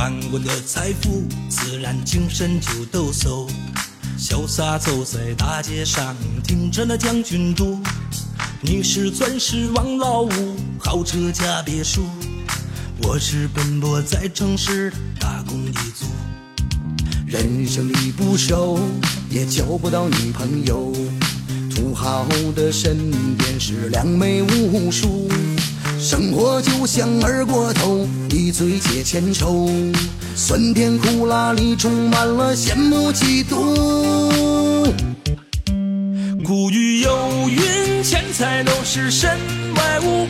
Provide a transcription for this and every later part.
万贯的财富，自然精神就抖擞，潇洒走在大街上，听着那将军肚。你是钻石王老五，豪车加别墅，我是奔波在城市打工一族。人生地不熟，也交不到女朋友。土豪的身边是良美无数，生活就像二锅头，一醉解千愁，酸甜苦辣里充满了羡慕嫉妒。古语有云，钱财都是身外物，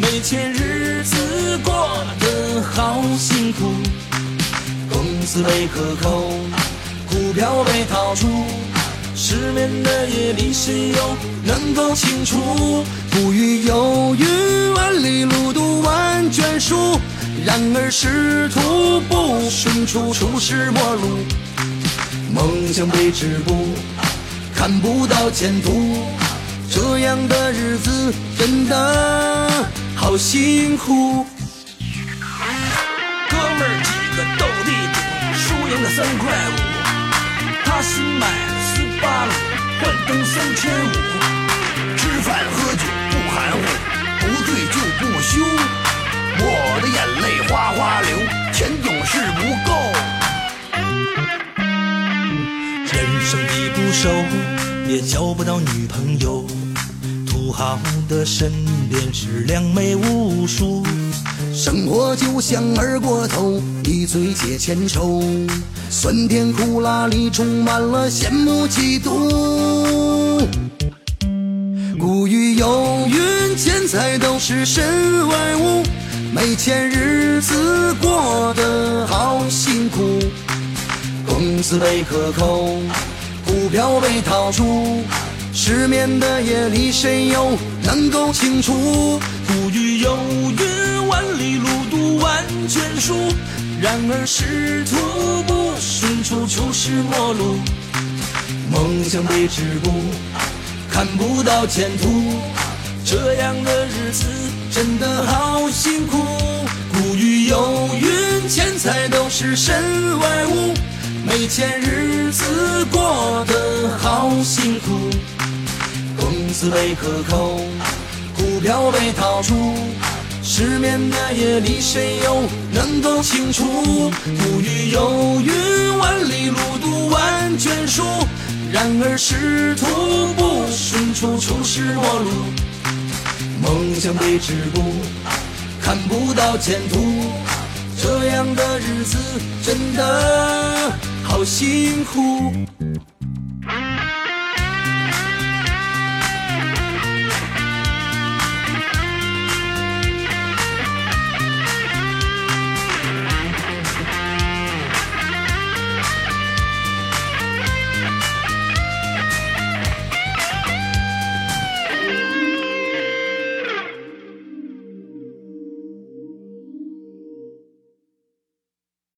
没钱日子过得好辛苦。工资被克扣，股票被套住。失眠的夜里，谁又能够清楚？古语有云：然而仕途不顺，处处是陌路。梦想被止步，看不到前途。这样的日子真的好辛苦。哥们儿几个斗地主，输赢了三块五。人生地不熟，也交不到女朋友。土豪的身边是靓妹无数。生活就像二锅头，一醉解千愁，酸甜苦辣里充满了羡慕嫉妒。古语有云，钱财都是身外物，没钱日子过得好辛苦。工资被克扣，股票被套住，失眠的夜里谁又能够清楚？古语有云。万里路途万卷书，然而仕途不顺，处处是陌路。梦想被止步，看不到前途。这样的日子真的好辛苦。古语有云：钱财都是身外物，没钱日子过得好辛苦。工资被克扣，股票被套住。失眠的夜里，谁又能够清楚？古语有云：万里路读万卷书。然而仕途不顺，处处是陌路。梦想被止步，看不到前途。这样的日子真的好辛苦。